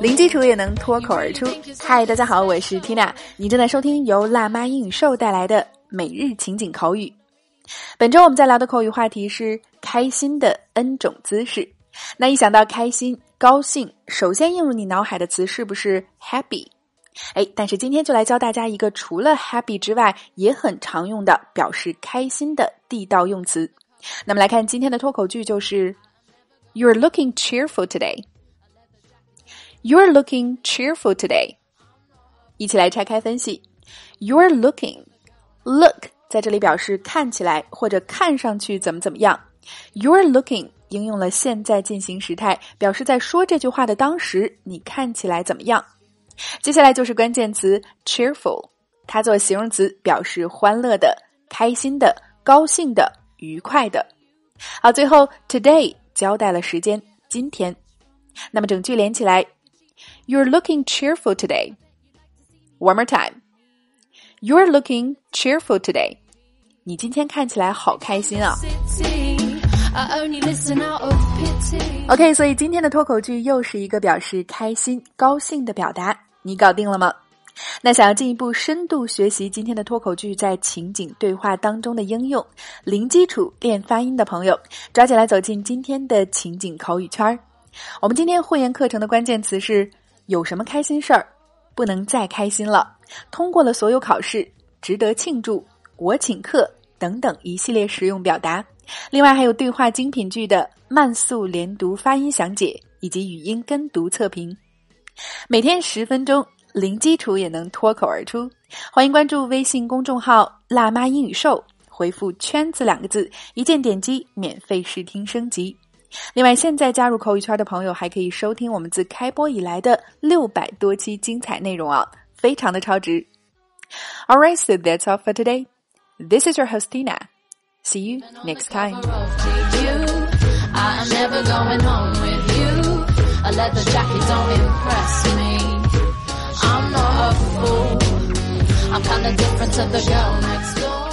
零基础也能脱口而出。嗨，大家好，我是 Tina，你正在收听由辣妈英语秀带来的每日情景口语。本周我们在聊的口语话题是开心的 N 种姿势。那一想到开心、高兴，首先映入你脑海的词是不是 happy？哎，但是今天就来教大家一个除了 happy 之外也很常用的表示开心的地道用词。那么来看今天的脱口句，就是 You're looking cheerful today. You're looking cheerful today. 一起来拆开分析。You're looking, look 在这里表示看起来或者看上去怎么怎么样。You're looking 应用了现在进行时态，表示在说这句话的当时你看起来怎么样。接下来就是关键词 cheerful，它做形容词表示欢乐的、开心的、高兴的。愉快的，好，最后 today 交代了时间，今天。那么整句连起来，You're looking cheerful today. One more time. You're looking cheerful today. 你今天看起来好开心啊。OK，所以今天的脱口剧又是一个表示开心、高兴的表达，你搞定了吗？那想要进一步深度学习今天的脱口剧在情景对话当中的应用，零基础练发音的朋友，抓紧来走进今天的情景口语圈儿。我们今天会员课程的关键词是有什么开心事儿，不能再开心了，通过了所有考试，值得庆祝，我请客等等一系列实用表达。另外还有对话精品剧的慢速连读发音详解以及语音跟读测评，每天十分钟。零基础也能脱口而出，欢迎关注微信公众号“辣妈英语秀”，回复“圈子”两个字，一键点击免费试听升级。另外，现在加入口语圈的朋友还可以收听我们自开播以来的六百多期精彩内容啊，非常的超值。All right, so that's all for today. This is your host Tina. See you next time. I'm not a fool. I'm the difference of the girl next door.